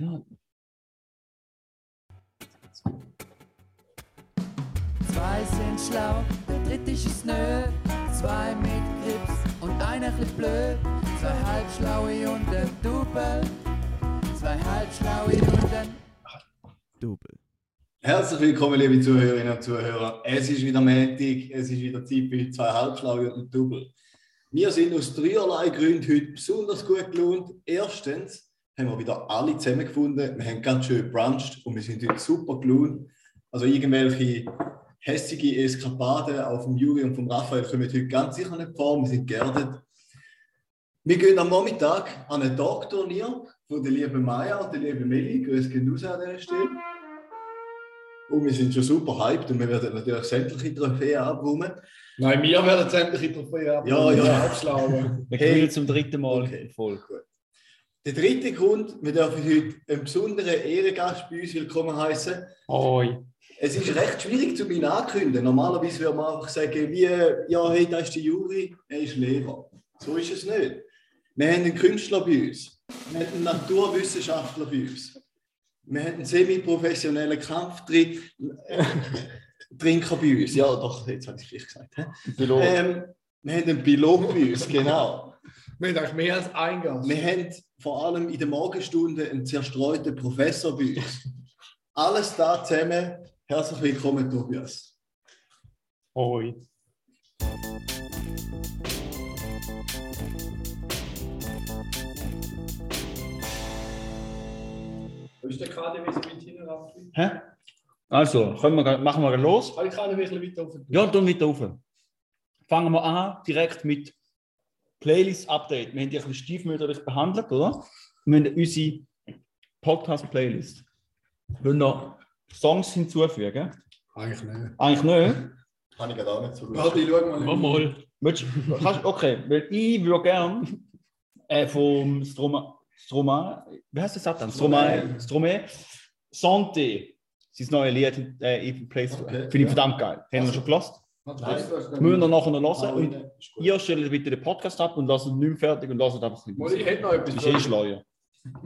Ja. Zwei sind schlau, der dritte ist es nö. Zwei mit Grips und einer chli blöd. Zwei halbschlaue und ein Double. Zwei halbschlaue und ein Double. Herzlich willkommen, liebe Zuhörerinnen und Zuhörer. Es ist wieder Montag, es ist wieder Zeit für zwei Halbschlaue und ein Double. Wir sind aus dreierlei Gründen heute besonders gut gelohnt. Erstens haben wir wieder alle zusammengefunden. Wir haben ganz schön bruncht und wir sind heute super gelohnt. Also irgendwelche hässliche Eskapaden auf dem Juri und vom Raphael kommen heute ganz sicher nicht vor. Wir sind geerdet. Wir gehen am Nachmittag an ein Talkturnier von der lieben Maya und der lieben Meli. Grüß gehen raus an dieser Stelle. Und wir sind schon super hyped und wir werden natürlich sämtliche Trophäen abräumen. Nein, wir werden sämtliche Trophäen ab. Ja, ja. Abschlagen. Wir Hey. gewinnen zum dritten Mal Okay. in Folge. Gut. Der dritte Grund, wir dürfen heute einen besonderen Ehrengast bei uns willkommen heißen. Oi. Es ist recht schwierig zu mir ankündigen. Normalerweise würde man einfach sagen, wie, ja, hey, da ist der Juri, er ist Lehrer. So ist es nicht. Wir haben einen Künstler bei uns. Wir haben einen Naturwissenschaftler bei uns. Wir haben einen semi-professionellen Kampftrinker bei uns. Ja, doch, jetzt habe ich es vielleicht gesagt. Pilot. Ähm, wir haben einen Pilot bei uns, genau. Wir haben eigentlich mehr als ein Gast. Wir haben vor allem in der Morgenstunde einen zerstreuten Professor bei uns. Alles da zusammen. Herzlich willkommen, Tobias. Oi. Wo ist der KDW so weit hinten rauf? Hä? Also, können wir, machen wir los? Kann ich KDW ein bisschen weiter auf? Ja, dann weiter rauf. Fangen wir an direkt mit Playlist-Update. Wir haben die ein bisschen stiefmütterlich behandelt, oder? Wir haben unsere Podcast-Playlist. Wollen wir Songs hinzufügen? Eigentlich nicht. Eigentlich nicht. Kann ich gerade auch nicht so Warte, ich schau mal. mal. Willst, kannst, okay, weil ich würde gerne äh, vom Stroma, Stroma, wie heißt das Satan? Stromae, Stromae, Santé, sein neues Lied äh, in Place. Okay, Finde ich ja. verdammt geil. Haben wir schon gelassen? Das Müssen wir nachher noch Ah, hören. Und ihr stellt bitte den Podcast ab und lasst ihn nicht mehr fertig und lasst einfach ein Mal, bisschen. Ich hätte noch etwas. Ist eh schleuer.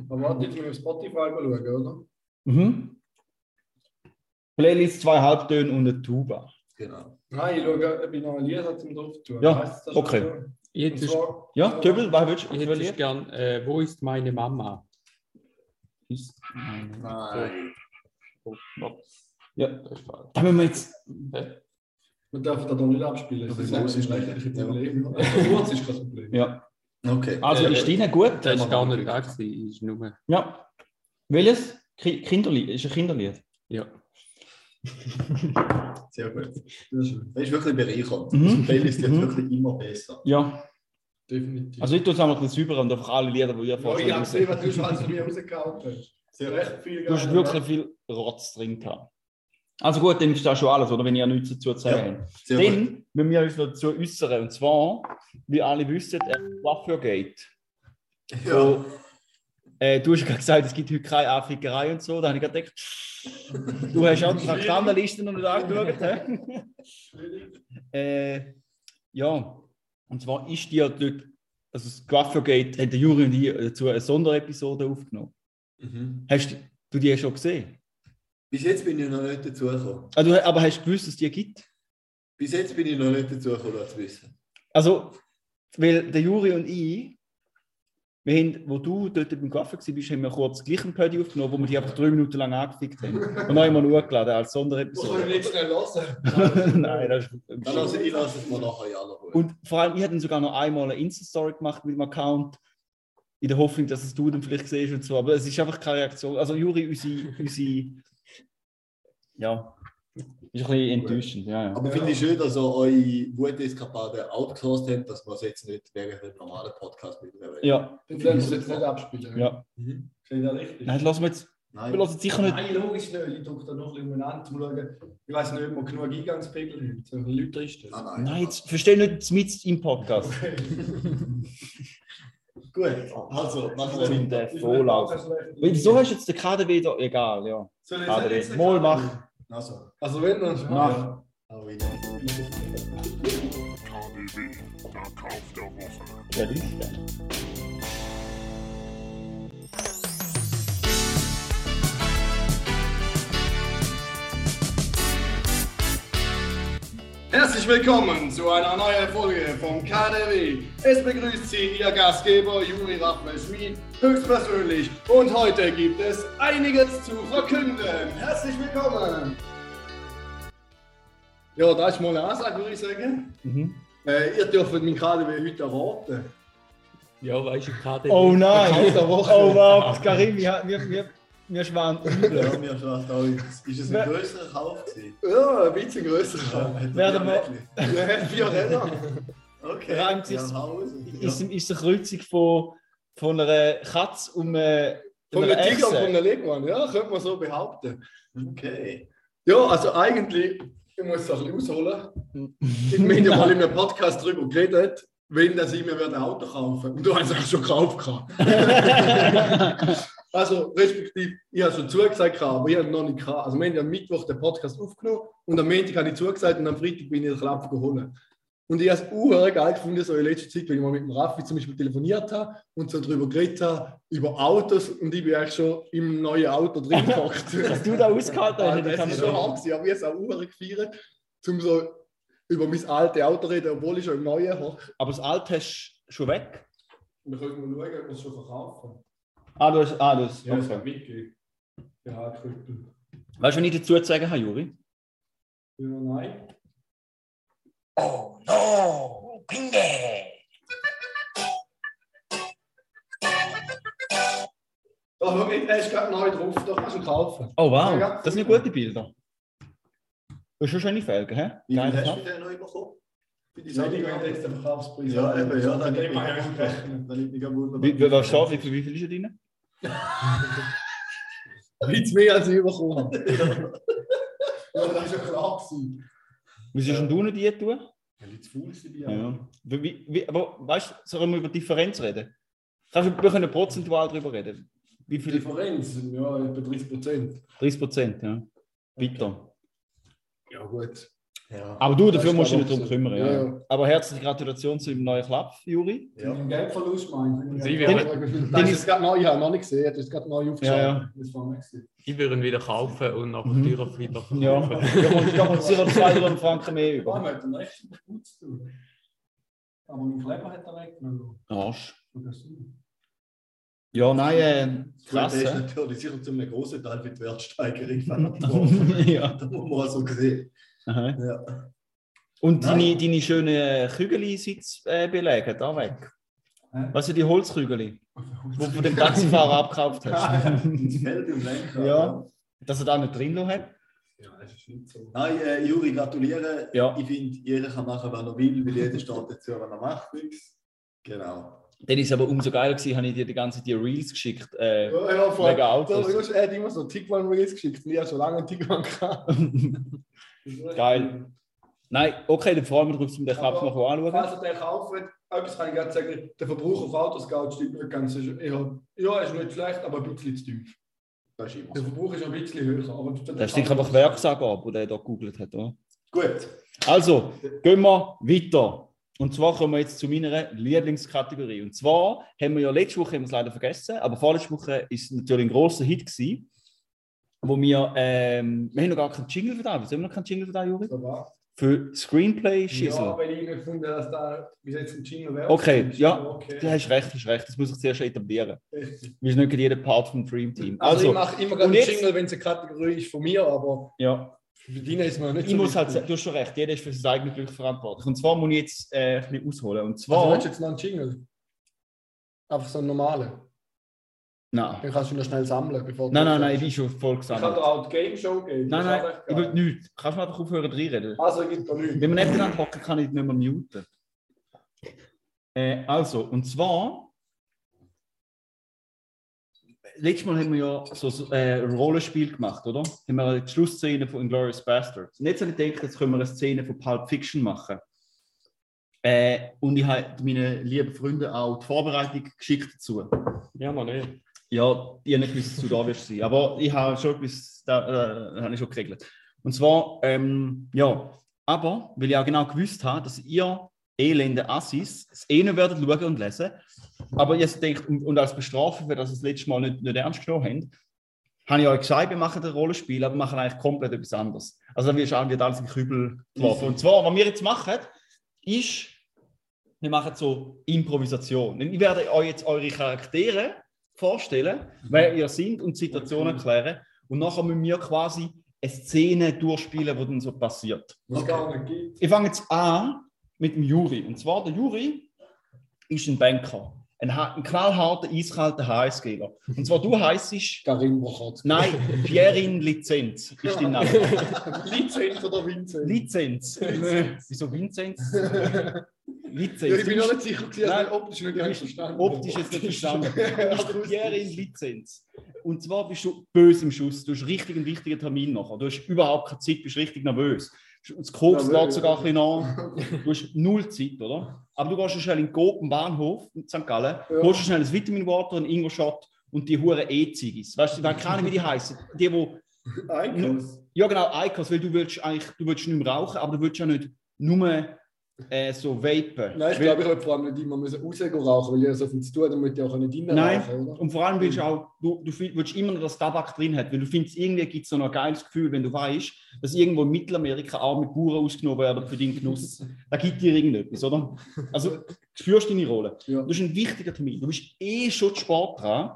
Aber warte, jetzt müssen wir auf Spotify mal schauen, oder? Mhm. Playlist, zwei Halbtöne und eine Tuba. Genau. Nein, ich schaue, ob ich noch ein Lied habe zum drauf tun. Ja, Heisst das okay. Jetzt ist, zwar- Ja, Töbel, was willst du? Was ist willst gern, äh, wo ist meine Mama? du? Ist- Nein. Ja, Das ist falsch. da müssen wir jetzt. Wir dürfen das doch nicht abspielen. Aber Das ist ein ist nicht. rechtliches Problem. Also kurz ist kein Problem. Ja. Okay. Also, Äh, ist deine gut? Das ist gar nicht da gewesen, ist nur, Ja. Welches? Ki- Kinderlied. Ist ein Kinderlied. ja. Sehr gut. Das ist wirklich bereichernd. Mhm. Das Playlist wird Mhm. wirklich immer besser. Ja. Definitiv. Also, ich tue es einfach ein bisschen sauber und einfach alle Lieder, die ihr ja, ich vorstellt. habe gesehen, was du schon alles von mir rausgehauen hast. Sehr Recht viel Du hast wirklich viel Rotz drin gehabt. Also gut, dann ist das schon alles, oder? Wenn ihr nichts dazu zu sagen habt. Sehr gut. Dann müssen wir uns noch dazu äußern. Und zwar, wie alle wissen, äh, Waffelgate. Ja. So, äh, du hast ja gerade gesagt, es gibt heute keine Afrikerei und so. Da habe ich gerade gedacht, du hast auch die Traktandenliste noch nicht angeschaut. äh, ja, und zwar ist die ja dort, also das Waffelgate, hat der Juri und ich dazu eine Sonderepisode aufgenommen. Mhm. Hast du die schon gesehen? Bis jetzt bin ich noch nicht dazu gekommen. Ah, du, aber hast du gewusst, dass es die gibt? Bis jetzt bin ich noch nicht dazu gekommen, das zu wissen. Also, weil der Juri und ich, wir haben, wo du dort beim Kaffee warst, haben wir kurz gleich ein Pödi aufgenommen, wo wir die einfach drei Minuten lang angefickt haben. Und wir noch hochgeladen als Muss man Sonderepisode. nicht schnell hören. Nein, das ist. Dann lasse ich lasse es mal nachher in aller Ruhe. Und vor allem, ich habe dann sogar noch einmal eine Insta-Story gemacht mit dem Account, in der Hoffnung, dass es du dann vielleicht siehst und so. Aber es ist einfach keine Reaktion. Also, Juri, unsere. unsere ja, ist ein bisschen enttäuschend. Ja, ja. Aber finde ich schön, dass ihr eure Wuteskapaden outgesourced habt, dass wir es jetzt nicht während dem normalen Podcast mit Ja, Dann werden wir es jetzt nicht abspielen. ja. Mhm. Das richtig? Nein, lassen wir jetzt. Wir Nein. lassen sicher nicht. Nein, logisch nicht. Ich drücke da noch ein bisschen umeinander, um zu schauen. Ich weiß nicht, ob wir genug Eingangspegel haben. So ein Leute drinstehen. Nein, nein. Nein, jetzt verstehe nicht mit im Podcast. Gut, also machen wir Mit weiter. der Vorlage. Wieso hast du jetzt den KDW da? Egal, ja. Soll ich KDW. jetzt Mal machen. Also, Also wenn dann schon. Mach. auch wieder. KDW, der Kauf der Woche. Wer ist? Herzlich willkommen zu einer neuen Folge vom KDW. Es begrüßt Sie Ihr Gastgeber Juri Raphael Schmid höchstpersönlich und heute gibt es einiges zu verkünden. Herzlich willkommen! Ja, da ist mal eine Ansage, würde ich sagen. Mhm. Äh, ihr dürft meinen KDW heute erwarten. Ja, weißt du, KDW. Oh nein! Oh wow, Karim, wir, wir, wir, wir schwaren Ja, übel. mir schlägt auch. Ist es ein größerer Kauf gewesen? Ja, ein bisschen größer. Werden wir- Wir haben vier Räder. Okay. Reimt ja, Haus. Ist, ist eine Kreuzung von, von einer Katze um eine, Von einer einem Tiger und von einem Leguan, ja, könnte man so behaupten. Okay. Ja, also eigentlich, ich muss es ein bisschen ausholen. Ich habe ja mal in einem Podcast darüber geredet, wenn das ich mir ein Auto kaufen Und du hast es auch schon gekauft. also, respektive, ich habe schon zugesagt, aber ich habe noch nicht gehabt. Also, wir haben ja am Mittwoch den Podcast aufgenommen und am Montag habe ich zugesagt und am Freitag bin ich den Klapp geholt. Und ich habe es uhr geil gefunden, so in letzter Zeit, wenn ich mal mit dem Raffi zum Beispiel telefoniert habe und so darüber geredet habe, über Autos und ich bin eigentlich schon im neuen Auto drin gehockt. Dass du da ausgehalten Ja, hast, das ist schon hart gewesen, aber ich habe es auch gefeiert, um so über mein altes Auto reden, obwohl ich schon im neuen hocke. Aber das Alte hast du schon weg? Wir können mal schauen, ob wir es schon verkaufen. Ah, du hast. Ah, du hast Ja, das okay. mitgegeben. Ja, Krüppel. Weißt du, was ich dazu zu sagen habe, Juri? Ja, nein. Oh no, Pinge! Da, schau, er ist gerade neu drauf, da kannst du ihn kaufen. Oh wow, Ja, das sind gute Bilder. Du hast schon schöne Felgen, hä? Wie viel Geile hast du denn noch bekommen? Für die Sache? jetzt den Verkaufspreis. Ja, eben, ja, da liegt mich gar wunder. Wie viel ist er drin? Witz mehr als ich bekommen habe. Ja, das ist ja klar gewesen. Was ist denn du nicht die tun? Ja, zu faul sind die Ja. Wie, wie, aber weißt du, sollen wir über Differenz reden? Kannst du, wir können prozentual darüber reden. Wie viel? Differenz, ja, etwa 30 Prozent. 30 Prozent, ja. Bitter. Ja, gut. Ja. Aber du, dafür musst du dich drum kümmern. ja, Ja. ja. Aber herzliche Gratulation zu dem neuen Club, Juri. Ja. Ein Geldverlust Das werden- ist jetzt gerade neu, ich habe noch nicht gesehen, das ist gerade neu aufgeschaut. Ja, ja. Ich würde ihn wieder kaufen und nachher Mhm. teurer wieder Ja. verkaufen. Da kommt, da kommt sicher 200 Franken mehr Ja, über. wir hätten recht gut zu tun. Aber mein Kleber hat er weggenommen. Arsch. Ja, nein, äh, krass. Das ist natürlich sicher zu einem großen Teil für die Wertsteigerung verantwortlich. ja. Da muss man so sehen. Aha. Ja. Und deine, deine schönen Kügeli-Sitzbeläge, äh, da weg. Hä? Was sind die Holzkügeli, die du von dem Taxifahrer abgekauft hast? Ins Feld im Lenkrad. Ja. Dass er da nicht drin noch hat? Ja, das ist nicht so. Nein, äh, Juri, gratuliere. Ja. Ich finde, jeder kann machen, was er will, weil jeder steht dazu, wenn er macht nichts. Genau. Dann ist es aber umso geiler gewesen, habe ich dir die ganze die Reels geschickt. Äh, Ja, ja, vor Wegen allem. Autos. Er hat immer so Tiguan-Reels geschickt. und Ich habe schon lange einen Tiguan gehabt. Geil. Nein, okay, dann freuen wir uns, um den Aber noch anschauen. Falls ihr den kauft, etwas kann ich gerade sagen, der Verbrauch auf Autoscout stimmt nicht ganz. Ist eher, ja, ist nicht schlecht, aber ein bisschen zu tief. Der. Verbrauch ist ein bisschen höher. Aber Das ist einfach Werksangabe, die er da gegoogelt hat. Oder? Gut. Also, gehen wir weiter. Und zwar kommen wir jetzt zu meiner Lieblingskategorie. Und zwar haben wir ja letzte Woche haben wir es leider vergessen, aber vorletzte Woche ist es natürlich ein großer Hit gewesen, wo wir, ähm, wir haben noch gar keinen Jingle für da. Wieso haben wir noch keinen Jingle für da, Juri? So. Für Screenplay Schissel. Ja, weil ich nicht gefunden dass da bis jetzt ein Jingle wäre. Okay, ja. okay. Du hast recht, hast recht. Das muss ich zuerst etablieren. Richtig. Wir sind nicht jeder Part vom Dream Team. Also, Also, ich mache immer gerne einen Jingle, wenn es eine Kategorie ist von mir, aber ja, für die ist man nicht ich muss halt du hast schon recht, jeder ist für sein eigenes Glück verantwortlich. Und zwar muss ich jetzt äh, ein bisschen ausholen. Und Also, zwar. willst du jetzt noch einen Jingle? Einfach so einen normalen. Nein. Den kannst du noch schnell sammeln, bevor du- nein, nein, nein, ich bin schon voll Ich kann gesammelt. dir auch die Game Show geben. Nein, nein, ich will nichts. Kannst du mal einfach aufhören, reinreden? Also, es gibt da nichts. Wenn wir nebeneinander hocken, kann ich nicht mehr muten. Äh, also, und zwar. Letztes Mal haben wir ja so äh, ein Rollenspiel gemacht, oder? Haben wir die Schlussszene von Inglourious Bastards. Und jetzt habe ich gedacht, jetzt können wir eine Szene von Pulp Fiction machen. Äh, und ich habe meinen lieben Freunden auch die Vorbereitung geschickt dazu. Ja, noch nicht. Ja, ich habe nicht gewusst, dass du da wirst sein. Aber ich habe schon gewusst, da äh, habe ich schon geregelt. Und zwar, ähm, ja, aber weil ich auch genau gewusst habe, dass ihr elende Assis es eh nicht werdet schauen und lesen. Aber jetzt denkt, und, und als Bestrafung, für das ihr das letzte Mal nicht, nicht ernst genommen habt, habe ich euch gesagt, wir machen ein Rollenspiel, aber wir machen eigentlich komplett etwas anderes. Also dann wird alles in Kübel geworfen. Und zwar, was wir jetzt machen, ist, wir machen so Improvisation. Ich werde euch jetzt eure Charaktere vorstellen, wer ihr seid und die Situation erklären. Und nachher müssen wir quasi eine Szene durchspielen, die dann so passiert. Was gar nicht gibt. Ich fange jetzt an mit dem Juri. Und zwar, der Juri ist ein Banker. Ein, ein knallharter, eiskalter HSGler. Und zwar, du heisst. Karim Bochotz. Nein, Pierin Lizenz ist dein Name. Lizenz oder Vincent? Lizenz. Wieso Vinzenz? Lizenz. Ja, ich bin bist- nicht sicher, gewesen, Nein, also optisch nicht ganz verstanden. Optisch jetzt nicht verstanden. Bist der Pierin Lizenz. Und zwar bist du böse im Schuss. Du hast richtig einen wichtigen Termin nachher. Du hast überhaupt keine Zeit, bist richtig nervös. Das Koks geht sogar ein bisschen an. Du hast null Zeit, oder? Aber du gehst schnell in den Coop, im Bahnhof in St. Gallen, Ja. holst schnell ein Vitamin Water, einen Ingo-Shot und die hure E-Ziggis. Weißt du, ich weiß gar nicht, wie die heißen. Die, wo Einkaufs. Ja, genau, Icos, weil du willst eigentlich, du willst nicht mehr rauchen, aber du willst ja nicht nur äh, so vapen. Nein, ich glaube, ich wollte vor allem nicht immer müssen rausgehen rauchen, weil ja so viel zu tun habe, damit ich auch nicht drinnen Nein. rauchen oder? Und vor allem willst du auch, du, du willst immer noch, dass Tabak drin hat, weil du findest, irgendwie gibt es so noch ein geiles Gefühl, wenn du weißt, dass irgendwo in Mittelamerika auch mit Bauern ausgenommen werden für deinen Genuss. Da gibt dir irgendetwas, oder? Also, du spürst deine Rolle. Ja. Das ist ein wichtiger Termin. Du bist eh schon spät dran,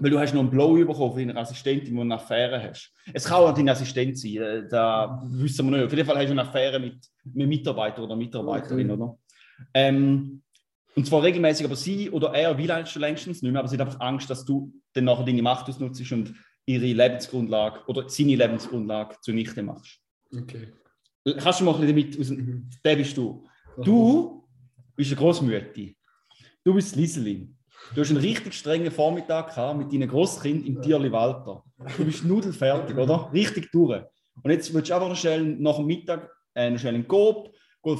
weil du hast noch einen Blow bekommen von deiner Assistentin, die eine Affäre hast. Es kann auch deine Assistent sein, äh, da wissen wir nicht. Auf jeden Fall hast du eine Affäre mit einem Mitarbeiter oder Mitarbeiterin, Okay. oder? Ähm, und zwar regelmäßig, aber sie oder er will eigentlich schon längstens nicht mehr, aber sie hat einfach Angst, dass du dann nachher deine Macht ausnutzt und ihre Lebensgrundlage oder seine Lebensgrundlage zunichte machst. Okay. Kannst du mal ein bisschen damit aus dem, Mhm. der bist du. Du bist eine Großmütti. Du bist Lieselin. Du hast einen richtig strengen Vormittag gehabt mit deinen Großkind im Tierli Walter. Du bist nudelfertig, oder? Richtig durch. Und jetzt willst du einfach noch schnell nach dem Mittag äh, noch schnell in den Coop,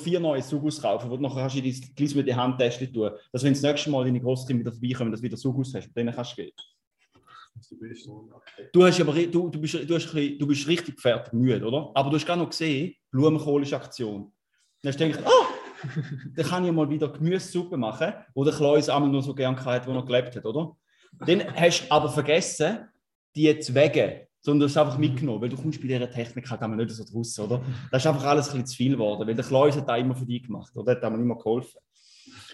vier neue Sugus kaufen, wo du nachher kannst du in dein der Handtäschchen tun, dass wenn das nächste Mal deine Großkind wieder vorbeikommen, dass du wieder Sugus hast, mit denen kannst du gehen. Du, hast aber, du, du, bist, du, hast bisschen, du bist richtig fertig müde, oder? Aber du hast gerade noch gesehen, Blumenkohl ist Aktion. Dann hast du gedacht, oh, dann kann ich mal wieder Gemüsesuppe machen, wo der Kleus einmal nur so gern hatte, wo er gelebt hat, oder? Dann hast du aber vergessen, die zu wägen, sondern du hast es einfach mitgenommen, weil du kommst bei dieser Technik halt einmal nicht so draus, oder? Das ist einfach alles ein bisschen zu viel geworden, weil der Kleus hat das immer für dich gemacht, oder? Der hat einmal immer geholfen.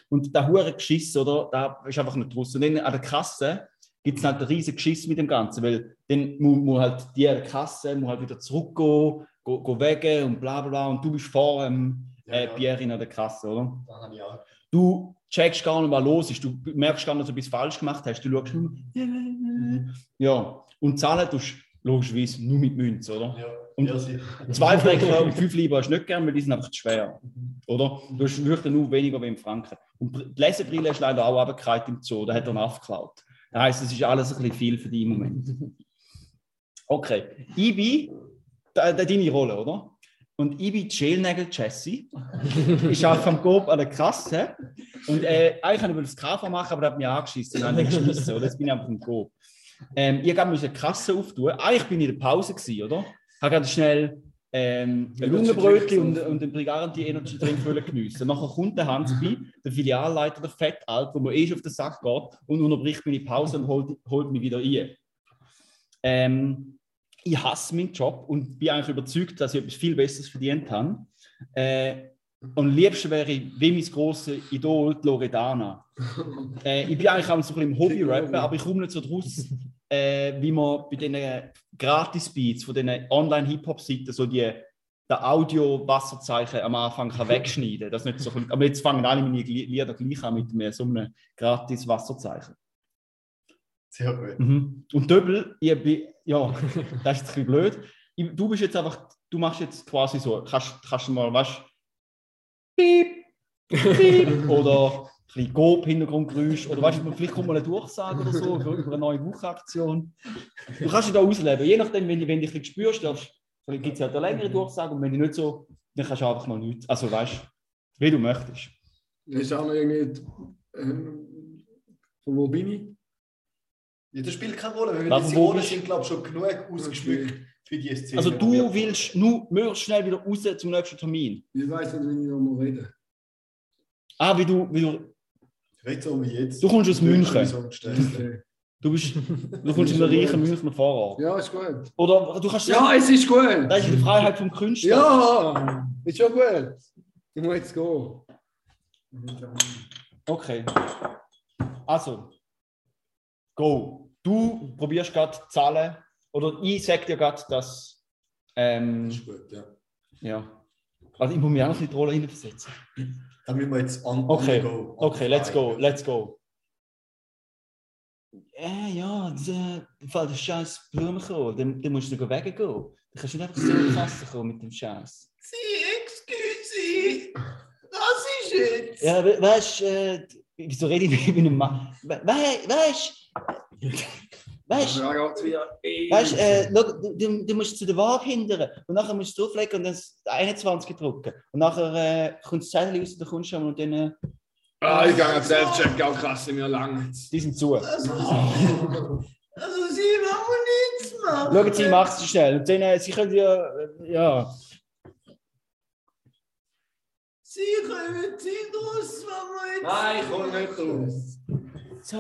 Und der hure Geschiss, oder? Da ist einfach nicht draus. Und dann an der Kasse gibt es halt einen riesigen Geschiss mit dem Ganzen, weil dann muss, muss halt die Kasse muss halt wieder zurückgehen, go, go wägen und bla bla bla. Und du bist vor ähm, äh, Pierre an der Kasse, oder? Das habe ich auch. du checkst gar nicht, was los ist. Du merkst gar nicht, dass du etwas falsch gemacht hast. Du schaust nur, ja, und zahlen tust du logischerweise nur mit Münze, oder? Ja, Und- ja. Zwei Franken und fünf Lieber hast du nicht gern, weil die sind einfach zu schwer. Oder? Du hast wirklich nur weniger wie in Franken. Und die Lesebrille ist leider auch runtergefallen im Zoo, da hat er einen aufgeklaut. Das heisst, es ist alles ein bisschen viel für dich im Moment. Okay, ich bin da, da deine Rolle, oder? Und ich bin Jailnagel Jesse. ich arbeite am Coop an der Kasse. Und äh, eigentlich wollte ich das KV machen, aber der hat mich angeschissen. Dann habe ich geschmissen, oder? Jetzt bin ich einfach im Coop. Ähm, ich musste die Kasse auftun. Eigentlich bin ich in der Pause, gewesen, oder? Habe gerade schnell ähm, ein Lungenbrötchen und, und den Briganti Energy Drink wollen geniessen. Nachher kommt der Hans bei, der Filialleiter, der Fettalt, wo mir eh schon auf den Sack geht und unterbricht meine Pause und holt, holt mich wieder ein. Ähm, ich hasse meinen Job und bin eigentlich überzeugt, dass ich etwas viel Besseres verdient habe. Äh, und am liebsten wäre ich wie mein grosses Idol, Loredana. äh, ich bin eigentlich auch so ein bisschen im Hobby-Rappen, aber ich komme nicht so draus, äh, wie man bei diesen Gratis-Beats von diesen Online-Hip-Hop-Seiten so die der Audio-Wasserzeichen am Anfang kann wegschneiden das nicht so, Aber jetzt fangen alle meine Lieder gleich an mit einem, so einem Gratis-Wasserzeichen. Sehr gut. Mhm. Und Döbel, ich bin, ja, das ist ein bisschen blöd. Du bist jetzt einfach, du machst jetzt quasi so, kannst, kannst du mal, weißt piep, piep, oder ein bisschen Gob, Hintergrundgeräusch, oder weißt du, vielleicht kommt mal eine Durchsage oder so über eine neue Buchaktion. Du kannst dich da ausleben, je nachdem, wenn, du- wenn du dich spürst, gibt es halt eine längere Durchsage und wenn du nicht so, dann kannst du einfach mal nichts, also weißt du, wie du möchtest. Das ist auch noch irgendwie. Ähm, von wo bin ich? Ja, das spielt keine Rolle, weil Aber die bist- sind, glaube ich, schon genug ausgeschmückt für die Szene. Also du willst nur möglichst schnell wieder raus zum nächsten Termin. Ich weiß nicht, wie ich noch mal rede. Ah, wie du, wie du so wie jetzt. Du kommst aus München. Du, bist, du kommst in einem reichen Münchner Vorort. Ja, ist gut. Oder du kannst Ja, es ist gut. das ist die Freiheit vom Künstler. Ja, ist schon gut. Ich muss jetzt gehen. Okay. Also, go. Du probierst gerade zahlen. Oder ich sag dir gerade, dass. Ähm, Ist gut, ja. ja. Also, ich muss mich auch noch in die Rolle hineinversetzen. Dann müssen wir jetzt an, Okay. on the go. Okay, let's go, let's go. Äh, ja, der, im Fall der scheiß Blumenkohl, den, den musst du weggehen. Du kannst nicht einfach so in die Kasse kommen mit dem Scheiß. Sie, excuse, das ist jetzt. Ja, we weißt du, äh, wieso rede ich mit einem Mann? We weißt du, weißt du. Weißt du, äh, du, du, du musst zu der Waage hindern und nachher musst du drauflegen und dann das 21 drücken. Und nachher äh, kommt das Zettel raus, du kommst schon und dann. Äh, Ah, ich gehe auf Self-Check-Out-Kasse, mir lang. die sind zu. Also, also Sie wollen nichts machen. Schauen Sie, macht es schnell. Und dann, äh, Sie können ja. Äh, ja. Sie kommen nicht raus, wenn wir jetzt. Nein, ich komme nicht raus. So,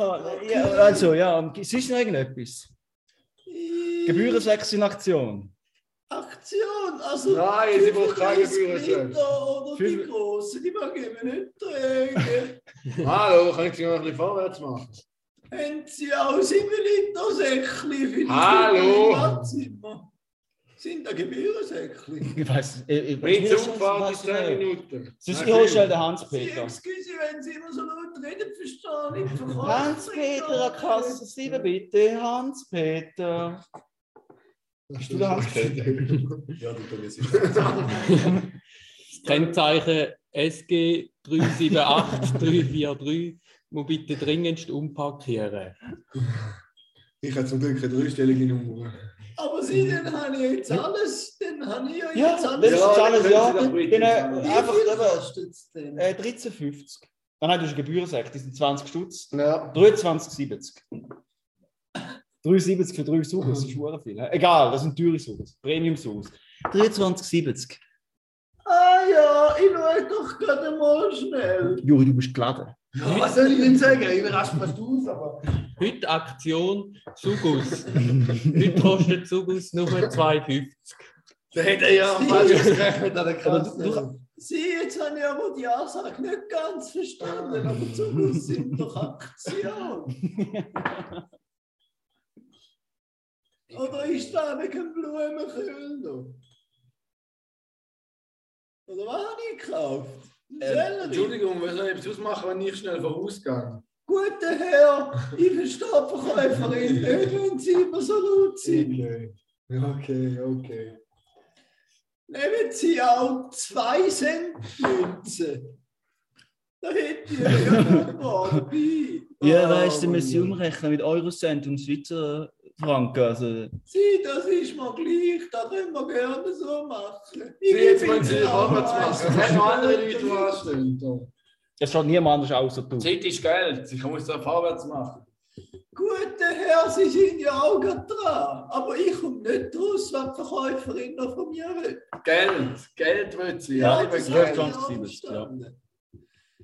ja, also, ja, sonst noch irgendetwas? Gebührensex in Aktion. Aktion, also. Nein, sie braucht keine 35 Gebührensex. Liter Oder die Fünf- grossen, die mag ich mir nicht tragen. Hallo, kann ich Sie noch ein bisschen vorwärts machen? Haben Sie auch 7 Liter Säckchen für die Hallo. Sind da Gebührensäckchen? Ich weiß äh, ich, Mein ich, Zugfahrt ist 10 Minuten. Sonst ich schnell den Sie, Hans-Peter. excuse, wenn Sie immer so laut reden, verstehe ich Verkäuferin Hans-Peter, an Kasse 7 bitte. Hans-Peter. Bist du der Hans-Peter? Ja, du es Das Kennzeichen SG 378343 muss bitte dringendst umparkieren. Ich habe zum Glück eine dreistellige Nummer. Aber Sie, dann habe ich jetzt alles. Dann habe ich ja Ja, jetzt das alles. ist Ja, alles, ja. Dann, äh, einfach eben, äh, 13,50. Ah nein, du hast eine Gebührensack, die sind 20 Stutz. Ja. 23,70. 3,70 für drei Suchers, das ist schon viel. hä? Egal, das sind teure Suchers. Premium-Suchers. 23,70. Ah ja, ich schaue doch gerade mal schnell. Juri, du bist geladen. Ja, was soll ich denn sagen? Ich überrasche mich aus, aber. Heute Aktion Zugus. Heute kostet Zugus nur 2,50. Da hätte er ja falsch gerechnet an der Kasse. Sie, jetzt habe ich aber die Ansage nicht ganz verstanden. Aber zum sind doch Aktion. Oder ist da wegen Blumenkühl noch? Oder was habe ich gekauft? Äh. Entschuldigung, was soll ich ausmachen, wenn ich schnell vorausgehe? Guter Herr, ich verstehe die Verkäuferin nicht, wenn Sie immer so laut sind. Okay, okay. Nehmen Sie auch zwei Cent Münzen. Da hätte ich ja dabei. Ja, Ah, weißt du, Mann, müssen sie ja. umrechnen mit Eurocent und Schweizer Franken. Also, Sie, das ist mir gleich, das können wir gerne so machen. Sie, jetzt gebe wollen Sie vorwärts machen. Es hat noch andere Leute, die anstehen. es schaut niemand anders aus als du. Zeit ist Geld. Ich muss da vorwärts machen. Guter Herr, Sie sind ja auch dran. Aber ich komme nicht raus, was die Verkäuferin noch von mir will. Geld. Geld will sie. Ja, Ja, ich das will habe ich Geld. 20, auch 70, ja.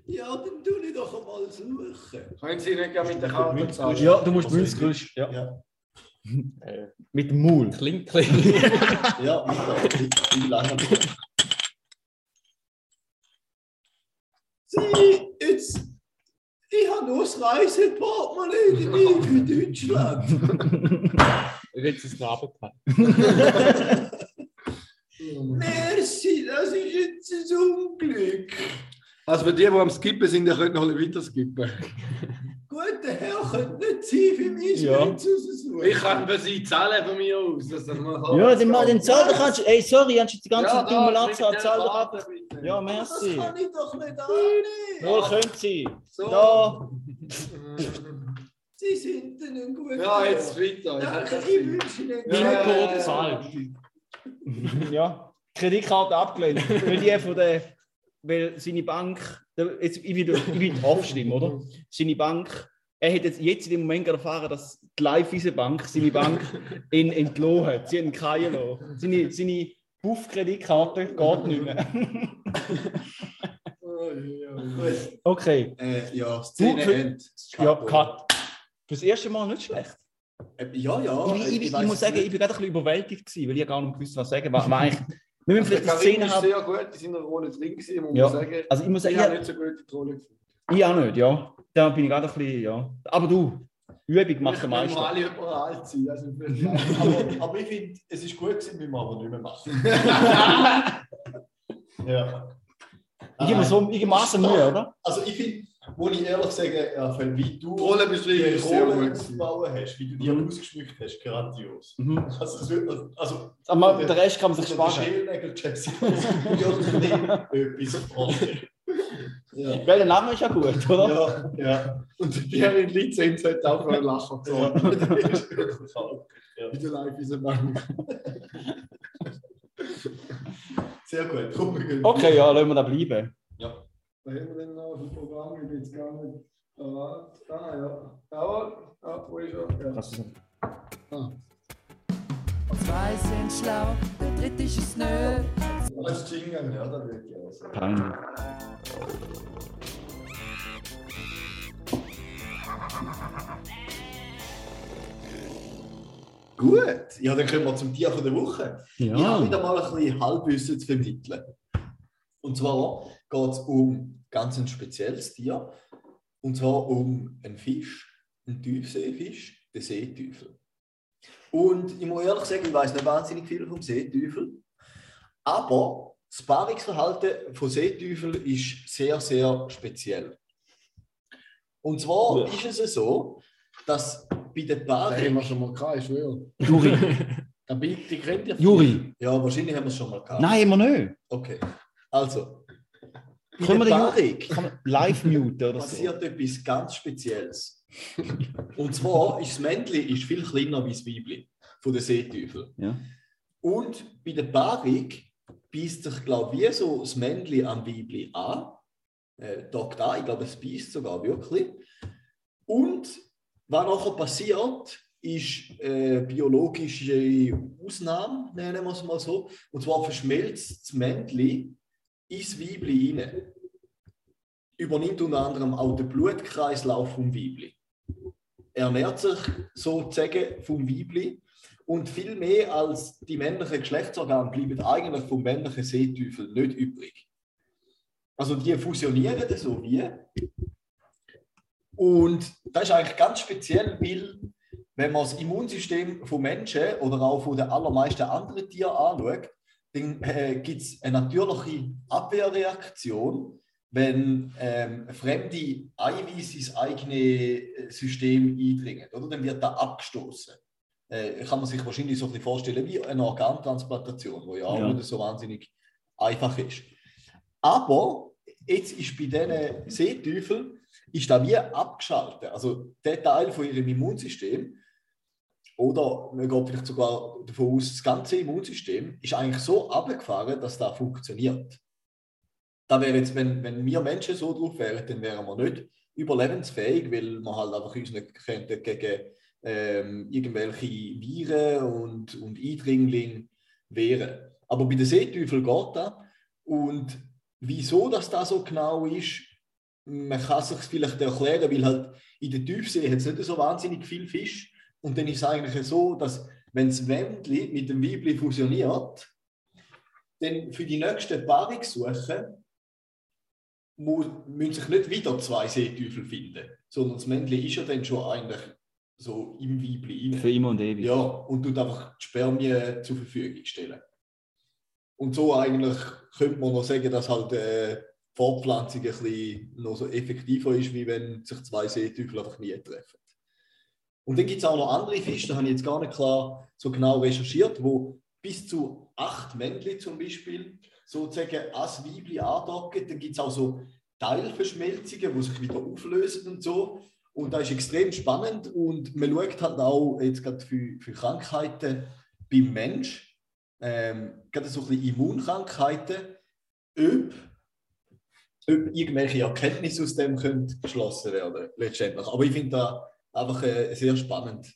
Ja, dann tue ich doch einmal suchen. Können Sie nicht gerne mit der Karte zahlen? Ja, du musst Also, Münz grüßt. Ja. Ja, Äh, Mit dem Maul. klingt, klingt. ja ich, ich lange. Sie, jetzt. Ich habe nur das Reiseportemonnaie dabei für Deutschland. Jetzt ist es runtergefallen. Merci, das ist jetzt ein Unglück. Also für die, die am Skippen sind, die können noch ein bisschen weiter skippen. Guter Herr, könnte für mich Ja. Ich kann für Sie zahlen von mir aus. Dass das mal Ja, den, Ma- den Zahl, kannst du. Ey, sorry, hast du die ganze Ja, dumme Latze Zahl doch ab. Ja, Aber das merci. kann ich doch nicht annehmen. Wohl können sie. So. Da. Sie sind ein guter Ja, jetzt weiter. Hab ich wünsche Ihnen Ja, ja, ja, Code ja. falsch. Ja. Kreditkarte abgelehnt. Weil die von der. Weil seine Bank. Jetzt, ich will, ich will oder? Seine Bank. Er hat jetzt, jetzt in dem Moment gerade erfahren, dass die Live Bank seine Bank in, entlohnt hat. Sie haben keinen lassen. Seine, seine Buff-Kreditkarte geht nicht mehr. Gut. Okay. Äh, ja, Szene Du- End. Ja, Cut. Fürs erste Mal nicht schlecht. Äh, Ja, ja. ich, ich, ich, weiss muss es sagen, nicht. ich bin gerade ein bisschen überwältigt gewesen, weil ich gar nicht gewusst, was sagen. War, war eigentlich, wir müssen Der vielleicht die Karim Szene haben. sehr gut in seiner Rolle drin gewesen, muss Ja. sagen. Also ich muss sagen, Ich habe ich, nicht so gut in die Rolle gefunden. ich auch nicht, ja. Da bin ich gerade ein bisschen, ja. Aber du, Übung macht den Wir Meister. alle überall alt sein. Also aber, aber ich finde, es ist gut gewesen, müssen wir aber nicht mehr machen. ja. Ich gebe mir so einigermaßen Mühe, oder? Also ich finde, wo ich ehrlich sage, ja, für wie du Die Rolle gut. aufgebaut hast, wie du die ausgeschmückt hast, grandios. Mhm. Also, wird- also Aber den Rest kann man sich also der sparen. Schälnägel Jessica, etwas vorstellen. Ja. Weil der Name ist ja gut, oder? Ja, ja. Und die in Lizenz hat auch ja. Das ist wirklich auch. Ja. Wieder live in der Bank. Sehr gut. Komm. Okay, ja, lassen wir da bleiben. Ja. Was haben wir denn noch für Programm? Ich bin jetzt gar nicht. Ah, ja. Jawohl. Ja, wo ist er? Ja. Das ist Ah. Zwei sind schlau, der dritte ist es nö. Als Jingle, ja, da ich auch sagen. peinlich. Gut, ja, dann kommen wir zum Tier von der Woche. Ich habe Ja. wieder mal ein bisschen Halbwissen zu vermitteln. Und zwar geht es um ganz ein spezielles Tier. Und zwar um einen Fisch, einen Tiefseefisch, den Seeteufel. Und ich muss ehrlich sagen, ich weiß nicht wahnsinnig viel vom Seeteufel. Aber das Paarungsverhalten von Seeteufeln ist sehr, sehr speziell. Und zwar Ja. ist es so, dass bei der Den Paarung. haben wir schon mal gehabt, ich schwöre. Juri. Bild, die kennt ihr. Juri. Ja, wahrscheinlich haben wir es schon mal gehabt. Nein, immer nicht. Okay. Also. Bei Können wir der den Juri live muten oder so? passiert etwas ganz Spezielles. Und zwar ist das Männchen ist viel kleiner wie das Weibli von den Seeteufel. Ja. Und bei der Paarung beißt sich, glaube ich, wie so das Männchen am Weibli an. Äh, dockt an, ich glaube, es beißt sogar wirklich. Und was nachher passiert, ist äh, biologische Ausnahme, nennen wir es mal so. Und zwar verschmelzt das Männchen ins Weibli rein. Übernimmt unter anderem auch den Blutkreislauf vom Weibli. Ernährt sich sozusagen vom Weibli. Und viel mehr als die männlichen Geschlechtsorgane bleiben eigentlich vom männlichen Seeteufel nicht übrig. Also die fusionieren so wie. Und das ist eigentlich ganz speziell, weil wenn man das Immunsystem von Menschen oder auch von den allermeisten anderen Tieren anschaut, dann äh, gibt es eine natürliche Abwehrreaktion, wenn ähm, fremde Eiweiß ins eigene äh, System eindringen. Oder? Dann wird da abgestoßen. Äh, kann man sich wahrscheinlich so ein bisschen vorstellen wie eine Organtransplantation, wo ja auch Ja. nicht so wahnsinnig einfach ist. Aber jetzt ist bei diesen Seeteufeln ist da wie abgeschaltet. Also der Teil von ihrem Immunsystem oder man geht vielleicht sogar davon aus, das ganze Immunsystem ist eigentlich so abgefahren, dass das funktioniert. Da wäre jetzt, wenn, wenn wir Menschen so drauf wären, dann wären wir nicht überlebensfähig, weil wir halt einfach uns nicht gegen ähm, irgendwelche Viren und, und Eindringlinge wehren. Aber bei den Seeteufeln geht das. Und wieso das da so genau ist, man kann sich vielleicht erklären, weil halt in der Tiefsee hat es nicht so wahnsinnig viel Fisch. Und dann ist es eigentlich so, dass wenn das Wendli mit dem Weibli fusioniert, dann für die nächste Paarungssuche müssen sich nicht wieder zwei Seeteufel finden, sondern das Männchen ist ja dann schon eigentlich so im Weibli rein. Für immer und ewig. Ja, und tut einfach die Spermien zur Verfügung stellen. Und so eigentlich könnte man noch sagen, dass halt äh, Fortpflanzung ein bisschen noch so effektiver ist, wie wenn sich zwei Seeteufel einfach nie treffen. Und dann gibt es auch noch andere Fische, da habe ich jetzt gar nicht klar so genau recherchiert, wo bis zu acht Männchen zum Beispiel sozusagen als Weibli andocken. Dann gibt es auch so Teilverschmelzungen, die sich wieder auflösen und so. Und das ist extrem spannend und man schaut halt auch jetzt gerade für, für Krankheiten beim Mensch, ähm, gerade so ein bisschen Immunkrankheiten, ob, ob irgendwelche Erkenntnisse aus dem können geschlossen werden letztendlich. Aber ich finde da einfach äh, sehr spannend,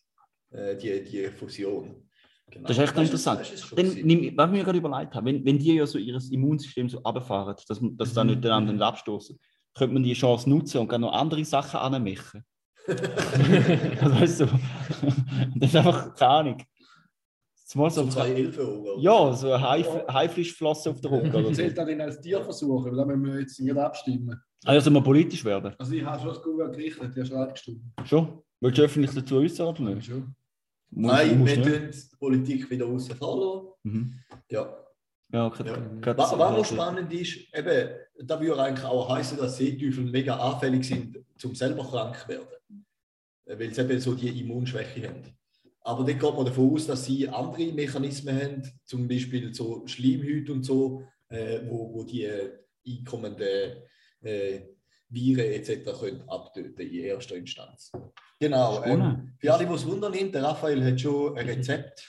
äh, die, die Fusion. Genau. Das ist echt interessant. das ist schon Dann, nimm, was ich mir gerade überlegt habe, wenn, wenn die ja so ihr Immunsystem so runterfahren, dass, dass da Mhm. nicht einander nicht abstoßen, könnte man die Chance nutzen und noch andere Sachen anmachen. Also, weißt du, das ist einfach keine Ahnung. Zumal so, So zwei Elfenaugen. ja, so eine Haif- Haifischflosse auf der Rücken so. Zählt das denn als Tierversuch? Weil da müssen wir jetzt nicht abstimmen. Also mal politisch werden. Also ich habe schon das Google gerichtet, die hast schon abgestimmt. Schon? Willst du öffentlich dazu äußern oder nicht? Schon. Muss- Nein, wir tun die Politik wieder außen vor. Mhm. Ja. Ja, gerade, Ja. Was, was noch spannend ist, eben, da würde eigentlich auch heißen, dass Seeteufel mega anfällig sind, zum selber krank zu werden. Äh, Weil sie eben so die Immunschwäche haben. Aber dann geht man davon aus, dass sie andere Mechanismen haben, zum Beispiel so Schleimhäute und so, äh, wo, wo die äh, einkommenden äh, Viren etc. können abtöten in erster Instanz. Genau. Ähm, für alle, die es wundern, der Raphael hat schon ein Rezept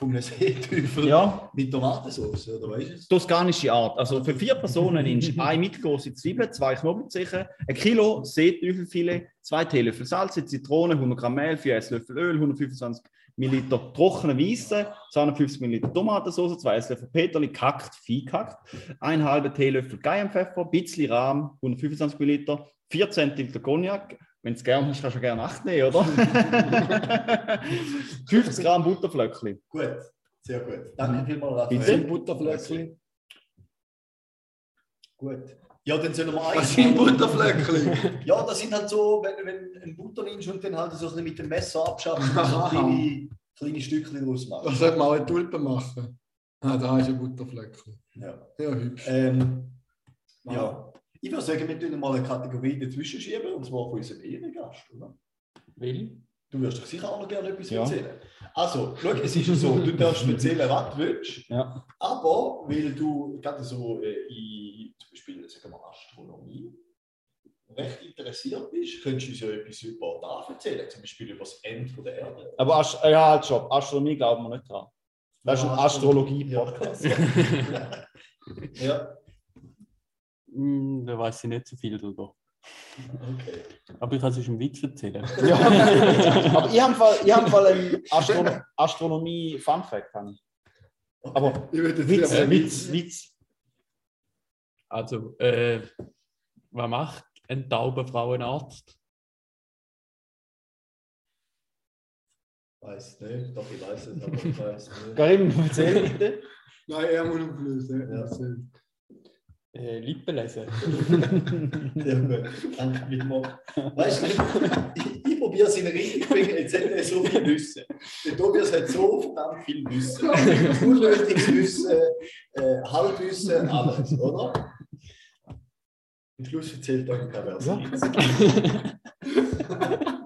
von einem Seeteufel Ja, mit Tomatensauce, oder weißt du es? toskanische Art. Also für vier Personen nimmst du eine mittelgroße Zwiebel, zwei Knoblauchzehen, ein Kilo Seeteufelfilet, zwei Teelöffel Salz, Zitrone, 100 Gramm Mehl, 4 Esslöffel Öl, 125 Milliliter trockene Weisse, 250 Milliliter Tomatensauce, zwei Esslöffel Peterli, kackt, fein kackt, ein halber Teelöffel Cayennepfeffer, ein bisschen Rahm, 125 Milliliter, 4 Zentiliter Cognac. Wenn du es gerne hast, kannst du gerne 8 nehmen, oder? 50 Gramm Butterflöckchen. Gut, sehr gut. Danke vielmals, Bitte? Raphael. Butterflöckchen. Gut. Ja, dann sollen wir Was sind. Butterflöckchen? Ja, das sind halt so, wenn, wenn ein Butter nimmst und dann halt so ein bisschen mit dem Messer abschaffst und so kleine, kleine Stückchen draus machst. sollte man auch eine Tulpe machen. Ah, da ist ein Butterflöckchen. Ja. Ja, hübsch. Ähm, ja. Ich würde sagen, wir tun mal eine Kategorie dazwischen schieben, und zwar von unserem Ehrengast, oder? Will? Du wirst doch sicher auch noch gerne etwas Ja. erzählen. Also, schau, es ist so, du darfst erzählen, was du willst. Ja. Aber weil du gerade so äh, in zum Beispiel sagen wir, Astronomie recht interessiert bist, könntest du uns ja etwas über da erzählen, zum Beispiel über das Ende von der Erde. Aber Ast ja, halt stopp. Astronomie glauben wir nicht dran. Das ist ein Astrologie-Podcast. Ja. ja, Hm, da weiß ich nicht so viel drüber. okay. Aber ich kann es einen Witz erzählen. Ja. Aber ich habe Fall, ich hab Fall einen Astro Astronomie-Fun-Fact. Aber Ich würde jetzt Witz, Witz, Witz. Also, äh, was macht ein tauber Frauenarzt? Weiß nicht, doch ich weiß es, aber ich weiß nicht. Karim, erzähl bitte. Nein, er muss auflösen. Ja. Ja. Äh, Lippen lesen. Sehr gut, danke vielmals. Weißt du, ich, ich probiere es in eine Richtung zu bringen, jetzt hat er so viel Wissen. Der Tobias hat so verdammt viel Wissen. Unlösungswissen, äh, Halbwissen, alles, oder? Am Schluss erzählt euch keiner, es ist.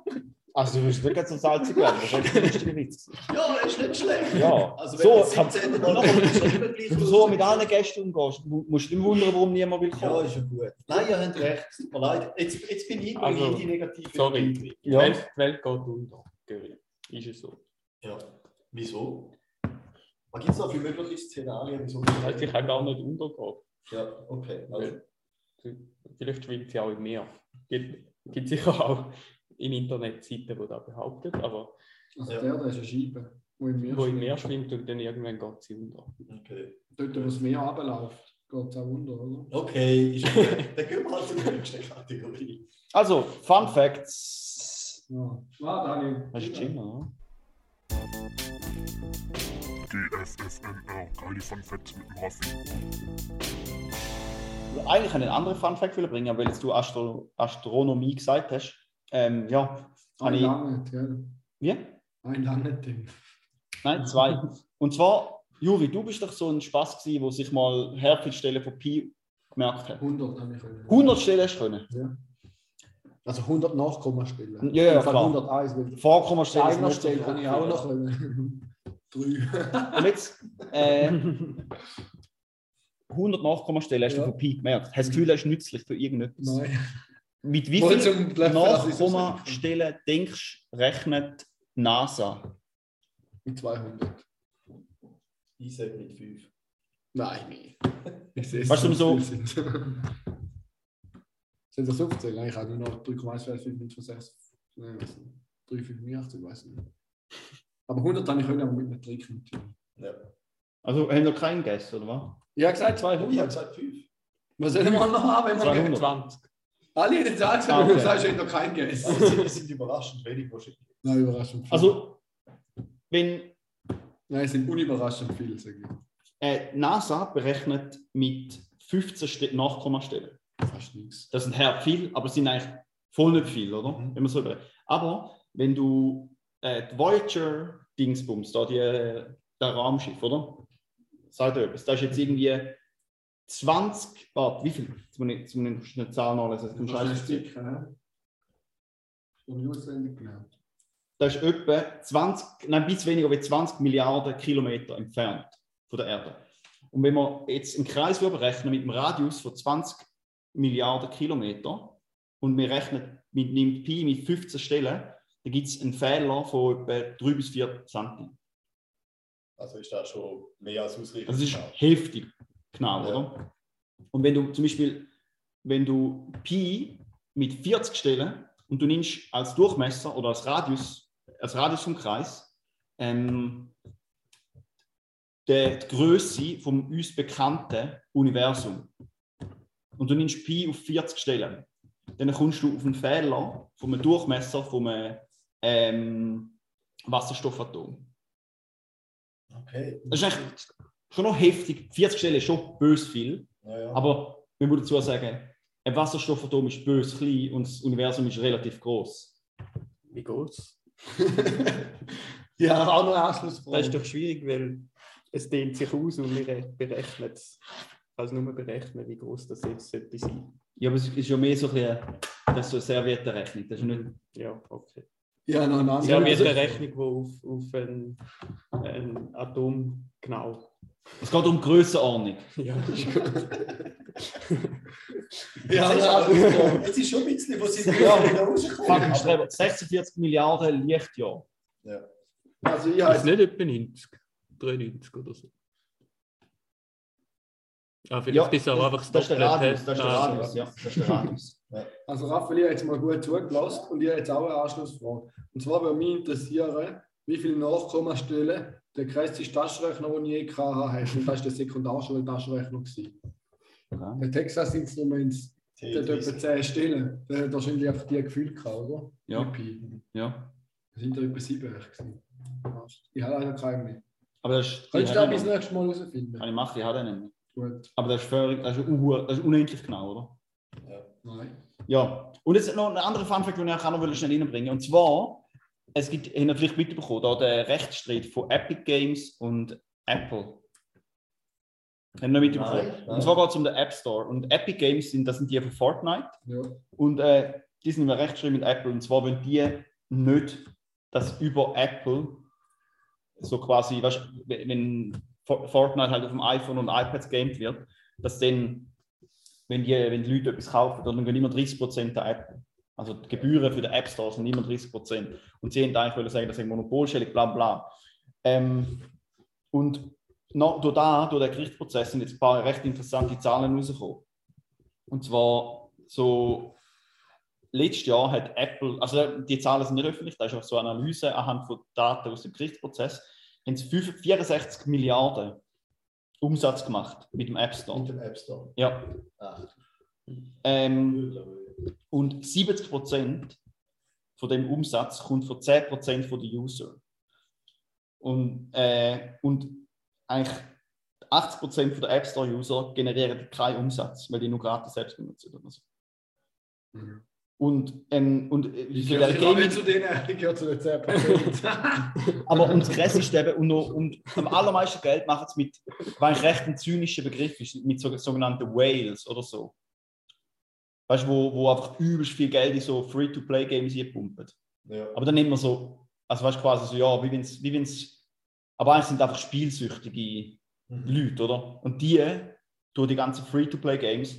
Also, du bist wirklich so salzig werden. Das ist lustiger Witz. Ja, ist nicht schlecht. Ja, Also, wenn so, das 17. Mal kommt, ist schon immer gleich Wenn du so mit allen Gästen umgehst, mu- musst du nicht wundern, warum niemand will Ja, kommen. ist ja gut. Nein, ihr habt recht, es tut mir leid. Jetzt, jetzt bin ich Also, in die negative sorry. Entwicklung. Die Ja. Welt, die Welt geht unter. Göri. Ist es so. Ja. Wieso? Was gibt es da für mögliche Szenarien? Wieso? Weil sie kann gar nicht untergehen. Ja, okay. Also, Vielleicht schwimmt sie auch im Meer. Gibt, gibt sicher auch im Internet Seiten, die das behaupten, aber Also Ja. der, der ist eine Scheibe, wo im Meer wo im Meer schwimmt und dann irgendwann geht sie unter. okay. Dort, wo das Meer runterläuft, geht es auch unter, oder? Okay, ist. Dann gehen wir halt zur nächsten Kategorie. Also, Fun Facts. Ja. Ah, Daniel. Das ist Jingle, oder? GFFNR, geile Fun Facts mit dem Raffi. Eigentlich einen anderen Fun Fact bringen, weil jetzt du Astro Astronomie gesagt hast. Ähm, ja, Ein langes, gell? Wie? Ein langes Ding. Nein, zwei. Und zwar, Juri, du bist doch so ein Spaß gewesen, wo sich mal Herkunftsstellen von Pi gemerkt hat. 100 habe ich können. 100 Stellen hast du können. Also 100 Nachkommastellen. Ja, ja, klar. 101, weil Vorkommastellen Einer Stelle habe ich auch noch können. Drei. Und jetzt, äh, 100 Nachkommastellen hast du Ja. von Pi gemerkt. Hast du das Gefühl, das ist nützlich für irgendetwas? Nein. Mit wie vielen es Nachkommastellen denkst du, rechnet NASA? Mit 200. Ich sage mit 5. Nein, es. Weißt du, so- sind. Das aufzählen? Nein, Ich habe nur noch 3,145 von 6. Nein, was nicht. 3,85, ich weiß nicht. Aber 100 habe ich können, aber mit einem Trick natürlich. Ja. Also haben wir keinen Guess, oder was? Ich habe gesagt Ich habe 200. gesagt 5. Was sollen wir noch haben, wenn wir 200. 20. Alle hätten es auch gesagt, aber du sagst, ich hätte noch kein Guess. Also, sind- überraschend wenig wahrscheinlich. Nein, überraschend viel. Also, wenn Nein, es sind unüberraschend viele, sage ich. äh, NASA berechnet mit 15 Ste Nachkommastellen. Fast nichts. Das sind her viel, aber es sind eigentlich voll nicht viel, oder? Mhm. Wenn man so überlegt. Aber wenn du äh, die Voyager Dingsbums, da die, äh, der Raumschiff, oder? Sagt ihr etwas? Da ist jetzt irgendwie 20, warte, wie viel? Jetzt muss ich, jetzt muss ich eine Zahl nachlesen. das ist ne? Auswendig genau. Das ist etwa 20, nein, ein bisschen weniger als 20 Milliarden Kilometer entfernt von der Erde. Und wenn wir jetzt einen Kreis berechnen mit einem Radius von 20 Milliarden Kilometer und wir rechnen mit nimmt Pi mit 15 Stellen, dann gibt es einen Fehler von etwa 3 bis 4 Cent. Also ist das schon mehr als ausreichend. Das ist heftig genau, Ja. oder? Und wenn du zum Beispiel, wenn du Pi mit 40 Stellen und du nimmst als Durchmesser oder als Radius, als Radius vom Kreis, ähm, die, die Größe vom uns bekannten Universum und du nimmst Pi auf 40 Stellen, dann kommst du auf einen Fehler vom Durchmesser vom ähm, Wasserstoffatom. Okay. Das ist eigentlich schon noch heftig. 40 Stellen ist schon bös viel. Ja, ja. Aber man muss dazu sagen, ein Wasserstoffatom ist bös klein und das Universum ist relativ groß. Wie groß? Ja, auch noch eine Das Anschlussfrage. ist doch schwierig, weil es dehnt sich aus und wir berechnen es. Also nur berechnen, wie groß das jetzt sollte sein. Ja, aber es ist ja mehr so ein bisschen, das ist so eine Serviettenrechnung. Das ist nicht, Ja, okay. Ja, noch eine Ja, andere. wie also- eine Rechnung, die auf, auf ein, ein Atom genau. Es geht um Grössenordnung. Ja, das ist gut. Ja, es, ist, Anschlussfrage. es ist schon ein bisschen, wo sie Ja. rauskommen. Fucking Streber, 46 Milliarden Lichtjahre. Also ich ist habe nicht etwa 90, 93 oder so. Ah, vielleicht Ja, ist es auch einfach das ist der Doppelte. Radius. Das ist der Ah, Radius, ja. Das ist der Radius. Also Raphael, ich habe jetzt mal gut zugelassen und ich habe jetzt auch eine Anschlussfrage. Und zwar würde mich interessieren, wie viele Nachkommastellen der größte Taschenrechner, den ich je gehabt habe, hat. Und das war der Sekundarschul-Taschenrechner. gewesen. Okay. Der Texas Instruments, der hat etwa 10 Stellen. Der hat wahrscheinlich einfach die gefühlt gehabt, oder? Ja. Ja. Das sind da etwa 7 gewesen. Ich habe leider keinen mehr. Aber das ist. Könntest du das ich bis nächstes Mal herausfinden? Kann ich machen, die hat er nicht mehr. Gut. Aber das ist, völlig, das ist, das ist unendlich genau, oder? Nein. Ja, und jetzt noch ein anderer Funfact, den ich auch noch will schnell reinbringen Und zwar, es gibt, habt ihr vielleicht mitbekommen, da der Rechtsstreit von Epic Games und Apple. Habt ihr noch mitbekommen? Nein, nein. Und zwar geht es um den App Store. Und Epic Games sind, das sind die von Fortnite. Ja. Und äh, die sind im Rechtsstreit mit Apple. Und zwar wollen die nicht, dass über Apple so quasi, weißt, wenn For- Fortnite halt auf dem iPhone und iPads gamed wird, dass dann, wenn die, wenn die Leute etwas kaufen, dann gehen immer 30% der Apple. Also die Gebühren für den App Store sind immer 30%. Und sie haben eigentlich wollen sagen, das ist eine Monopolstellung, bla bla. Ähm, und noch, durch, da, durch den Gerichtsprozess sind jetzt ein paar recht interessante Zahlen rausgekommen. Und zwar so letztes Jahr hat Apple, also die Zahlen sind nicht öffentlich, da ist einfach so eine Analyse anhand von Daten aus dem Gerichtsprozess, haben sie 65 64 Milliarden Umsatz gemacht mit dem App Store. dem App Store. Ja. Ah, Ähm, und 70 Prozent von dem Umsatz kommt von 10 Prozent von den User. Und, äh, und eigentlich 80 Prozent von der App Store User generieren keinen Umsatz, weil die nur gratis Apps benutzen oder so. Mhm. Und, ähm, und äh, Ich der gehöre Gaming, zu denen, ich gehöre zu den 10 Prozent. aber und das Krasse ist eben, und, noch, und am allermeisten Geld machen sie mit, was eigentlich recht ein zynischer Begriff ist, mit so, sogenannten Whales oder so. Weißt du, wo, wo einfach übelst viel Geld in so Free-to-Play-Games pumpen. ja. Aber dann immer so, also weißt du, quasi so, ja, wie wenn es, wie wenn's, aber eigentlich sind einfach spielsüchtige Mhm. Leute, oder? Und die, durch die ganzen Free-to-Play-Games,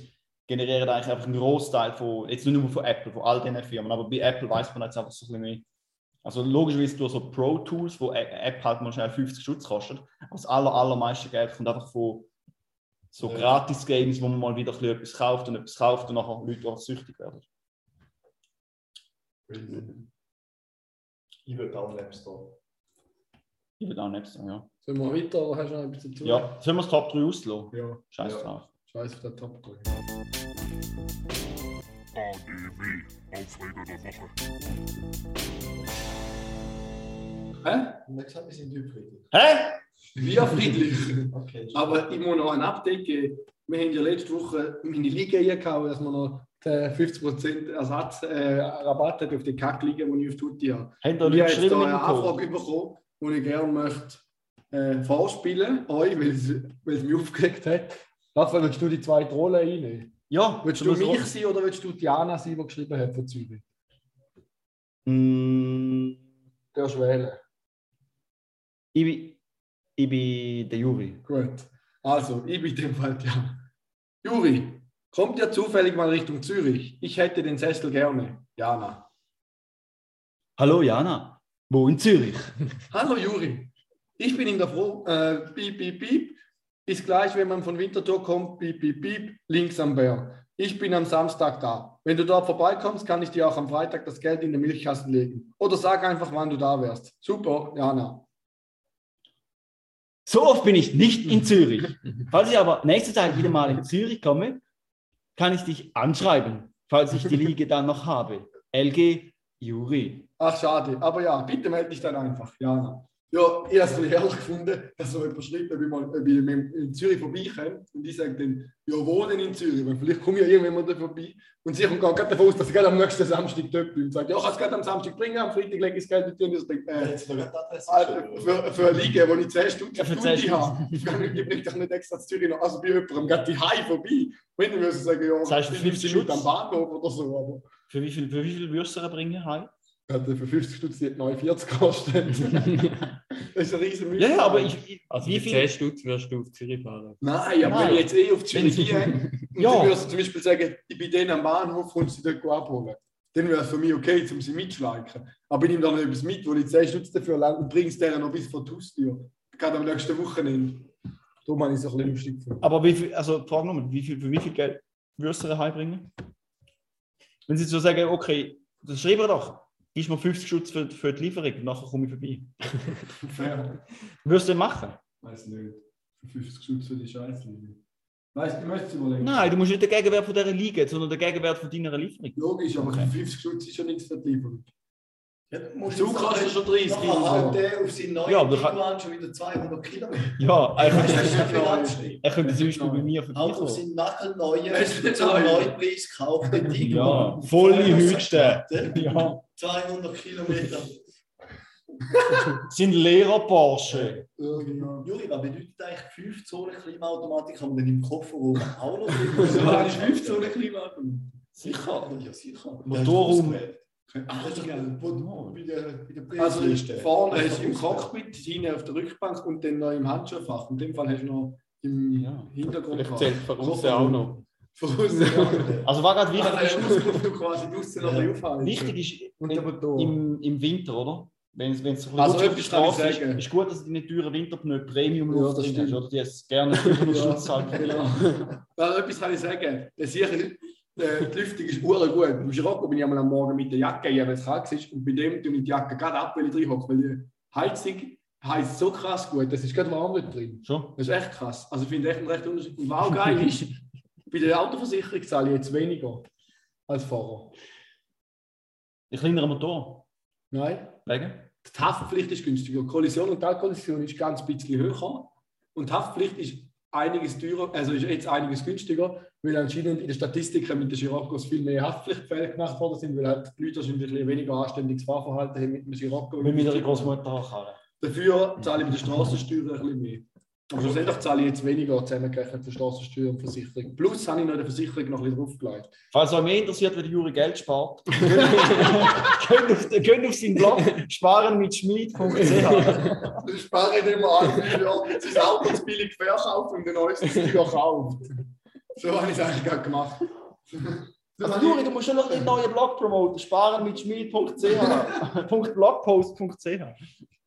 generieren eigentlich einfach einen Großteil von, jetzt nicht nur von Apple, von all diesen Firmen, aber bei Apple weiß man jetzt einfach so ein bisschen mehr. Also logischerweise durch so Pro-Tools, wo eine App halt mal schnell 50 Schutz kostet, aber das aller, allermeiste Geld kommt einfach von so Ja. Gratis-Games, wo man mal wieder ein bisschen etwas kauft und etwas kauft und nachher Leute auch süchtig werden. Ich will auch einen App Store. Ich will auch nicht sagen, ja. Sollen wir weiter oder hast du noch ein bisschen zu? Ja, sollen wir das Top 3 auslassen? Ja, Scheiß Ja. drauf. scheiß auf den Top 3. ADW, Aufreger der Woche. Hä? Und er hat gesagt, wir sind friedlich. Hä? Wir friedlich. Okay. Aber ich muss noch ein Update geben. Wir haben ja letzte Woche meine Liga eingehauen, dass wir noch den 50% Ersatz, äh, Rabatt hat auf die Kackliga, die ich auf Tutti habe. Habt ihr Und ich nicht habe jetzt geschrieben da mit eine? Anfrage bekommen, die ich gerne möchte äh, vorspielen, euch, weil es, weil es mich aufgeregt hat. Raphael, willst du die zweite Rolle einnehmen? Ja. Willst du mich sein oder willst du Diana sein, die geschrieben hat von Zürich? Mm, Du wählen. ich, bin, ich bin der Juri. Gut. Also, ich bin in dem Fall Diana. Juri, kommt ihr zufällig mal Richtung Zürich? Ich hätte den Sessel gerne. Jana. Hallo Jana. Wo in Zürich? Hallo Juri. Ich bin in der Froh. Äh, piep, piep, piep. Ist gleich, wenn man von Winterthur kommt, piep, piep, piep, links am Berg. Ich bin am Samstag da. Wenn du dort vorbeikommst, kann ich dir auch am Freitag das Geld in den Milchkasten legen. Oder sag einfach, wann du da wärst. Super, Jana. So oft bin ich nicht in Zürich. Falls ich aber nächste Zeit wieder mal in Zürich komme, kann ich dich anschreiben, falls ich die Liege dann noch habe. LG Juri. Ach, schade. Aber ja, bitte melde dich dann einfach, Jana. Ja, ich habe es herrlich gefunden, dass so jemand schreibt, ob ich mal ob ich in in Zürich vorbeikomme. Und ich sage dann, ja, wohnen in Zürich, weil vielleicht komme ich ja irgendwann mal da vorbei. Und sie kommt gerade davon aus, dass ich gerade am nächsten Samstag dort bin und sagt, ja, ich kann es gerade am Samstag bringen, am Freitag lege ich das Geld mit dir. Und ich denke, äh, geschrieben, für, für eine Liga, wo ich 10 Stunden Ja, für Stunde 10 habe, ich bringe doch nicht extra zu Zürich noch, also bei jemandem geht die Heim vorbei. Wenn ich müssen sagen, ja, Das heißt, für ich bin 50 Minuten am? Bahnhof oder so, aber Für wie viel, für wie viel würdest du bringen? Heim? Hat für 50 Stutz die hat 49 gekostet. das ist ein riesen Ja, ja, aber ich, ich Also wie viel? 10 Stutz wirst du auf Zürich fahren. Nein, aber Nein. wenn ich jetzt eh auf Zürich gehe und Ja. sie müssen zum Beispiel sagen, ich bin denen am Bahnhof und sie dort abholen, dann wäre es für mich okay, um sie mitzuschleichen. Aber ich nehme dann noch etwas mit, wo ich 10 Stutz dafür lang und bringe es denen noch bis vor die Haustür. Gerade am nächsten Wochenende. Darum habe ich es ein bisschen lustig gefunden. Aber wie viel, also frag nochmal, wie viel, für wie viel Geld würdest du ihr heimbringen? Wenn sie so sagen, okay, das schreiben wir doch, gibst mir 50 Schutz für, für die Lieferung, nachher komme ich vorbei. Fair. Würdest du das machen? Weiß nicht. Für 50 Stutz für die Scheiße. Weißt du, du möchtest es überlegen. Nein, du musst nicht den Gegenwert von dieser Liga, sondern den Gegenwert von deiner Lieferung. Logisch, aber Okay. für 50 Stutz ist ja nichts für die Lieferung. Ja, kostet noch- schon 30 Nachher haut Euro. der auf seinen neuen Ja, schon wieder 200 Kilometer. Ja, er du, könnte, das ist ja viel anstrengend. er könnte zum Beispiel bei mir Auch auf vorbeikommen. seinen nagelneuen, Das ist nicht zum neu. Neupreis gekauften Tiguan. Ja, volle Höchste. Ja. 200 Kilometer. Sind Lehrer Porsche. Genau. Juri, was bedeutet eigentlich 5 Zonen Klimaautomatik? Haben wir denn im Kofferraum auch noch So drin? habe ich 15 Zonen Klimaautomatik. Sicher? Ja, sicher. Motorraum. Das ist doch wo- bei der, Also vorne hast du im Cockpit, hinten auf der Rückbank und dann noch im Handschuhfach. In dem Fall hast du noch im Ja. Hintergrund. Vielleicht zählt von außen auch noch. Voraus. Also war gerade Also wichtig, draußen noch Ja. wichtig ist Und im, im Winter, oder? Wenn es wenn es Also etwas ich Straße ist, sagen. ist gut, dass du deine teuren Winterpneu Premium Ja, drin hast, oder? Die es gerne 500 Ja. Schutz halt. Genau. Also, etwas kann ich sagen. Der sicher, äh, die Lüftung ist ur gut. Im Scirocco bin ich einmal am Morgen mit der Jacke, weil es kalt ist. Und bei dem tue ich die Jacke gerade ab, weil ich drin hocke. Weil die Heizung heizt so krass gut. Das ist gerade warm dort drin. Schon? Das ist echt krass. Also ich finde echt einen recht Unterschied. Und auch geil ist, bei der Autoversicherung zahle ich jetzt weniger als Fahrer. Ein kleinerer Motor. Nein. Wegen? Die Haftpflicht ist günstiger. Kollision und Teilkollision ist ganz ein bisschen höher. Und die Haftpflicht ist einiges teurer, also ist jetzt einiges günstiger, weil anscheinend in den Statistiken mit den Giroccos viel mehr Haftpflichtfälle gemacht worden sind, weil halt die Leute wahrscheinlich ein weniger anständiges Fahrverhalten haben mit dem Girocco. Wenn wir ihre Großmutter haben. Dafür zahle ich mit der Straßensteuer ein bisschen mehr. Aber schlussendlich zahle ich jetzt weniger zusammengerechnet für Straßensteuer und Versicherung. Plus habe ich noch der Versicherung noch ein bisschen draufgelegt. Falls euch mehr interessiert, wie der Juri Geld spart, könnt auf, könnt auf seinen Blog sparen mit schmied.ch. Nicht immer an, sein Auto zu billig verkauft und ein neues Tür kauft. So habe ich es eigentlich gerade gemacht. Aber Juri, du musst schon noch den neuen Blog promoten. Sparen mit schmied.ch. Blogpost.ch.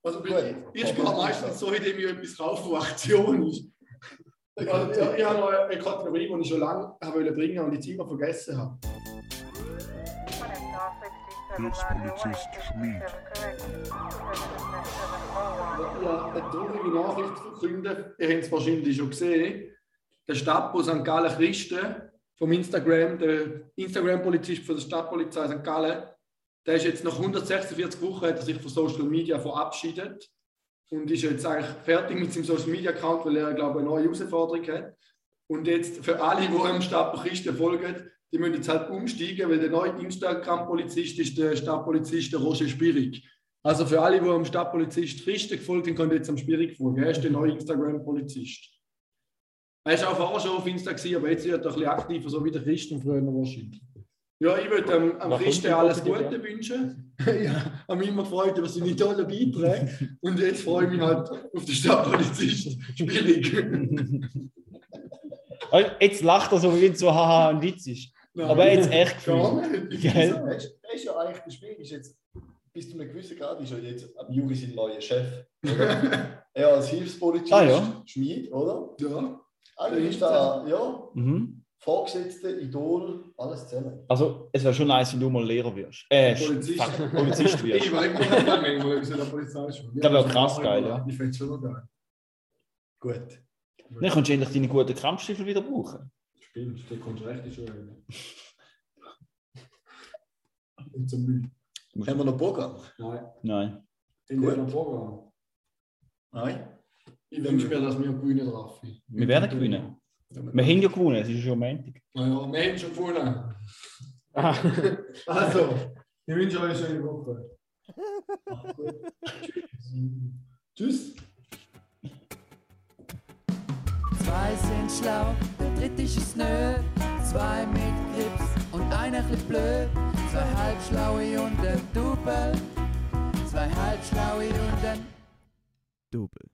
Also ich, ich spare meistens so, indem ich etwas kaufe, was Aktion ist. Also, ich, ich habe noch eine Kategorie, die ich schon lange habe wollen bringen und die Zeit noch vergessen habe. Schmied. Ja, eine traurige Nachricht verkünden. Ihr habt es wahrscheinlich schon gesehen. Der Stadtbus St. Gallen Christen vom Instagram, der Instagram-Polizist von der Stadtpolizei St. Gallen, der ist jetzt nach 146 Wochen hat er sich von Social Media verabschiedet und ist jetzt eigentlich fertig mit seinem Social Media Account, weil er, glaube ich, eine neue Herausforderung hat. Und jetzt für alle, die dem Stadtpolizisten folgen, die müssen jetzt halt umsteigen, weil der neue Instagram-Polizist ist der Stadtpolizist der Roger Spirig. Also für alle, die dem Stadtpolizist richtig gefolgt sind, können jetzt am Spirig folgen. Er ist der neue Instagram-Polizist. Er war auch vorher schon auf Insta, gewesen, aber jetzt wird er ein bisschen aktiver, so wie der Christen früher wahrscheinlich. Ja, ich würde ähm, am Was Christen alles? Gute wünschen. ja, habe mich immer gefreut über seine tollen Beiträge. Und jetzt freue ich mich halt auf den Stadtpolizist. Schwierig. Also, Jetzt lacht er so, wie wenn es so haha ein Witz ist. Aber jetzt echt Gar gefühlt. du, der ist ja eigentlich der Spiel, ist jetzt bis zu einem gewissen Grad ist er jetzt am Juri sein neuer Chef. Er als Hilfspolizist, Ah, ja. Schmied, oder? Ja. Eigentlich ist da, ja, Mhm. Vorgesetzte, Idol, alles zusammen. Also, es wäre schon nice, wenn du mal Lehrer wirst. Äh, Polizist. fuck, Polizist wirst. Ich weiß nicht, manchmal in der Polizei schon. Das wäre krass geil, ja. Ich finde es schon noch geil. Gut. Dann kannst du endlich deine guten Kampfstiefel wieder brauchen. Spinnst, der kommt recht schon rein. Und zum Müll. Haben wir noch Programm? Nein, Nein. in Gut. diesem Programm. Nein? Ich wünsche mir, dass wir gewinnen, Raffi. Wir werden gewinnen. Wir haben ja gewonnen, es ist schon Montag. Naja, wir haben schon gewonnen. Ah, Also, ich wünsche euch eine schöne Woche. Tschüss. Zwei sind schlau, der dritte ist nö. Zwei mit Grips und einer chli blöd. Zwei halbschlaue und ein Double. Zwei halbschlaue und ein Double.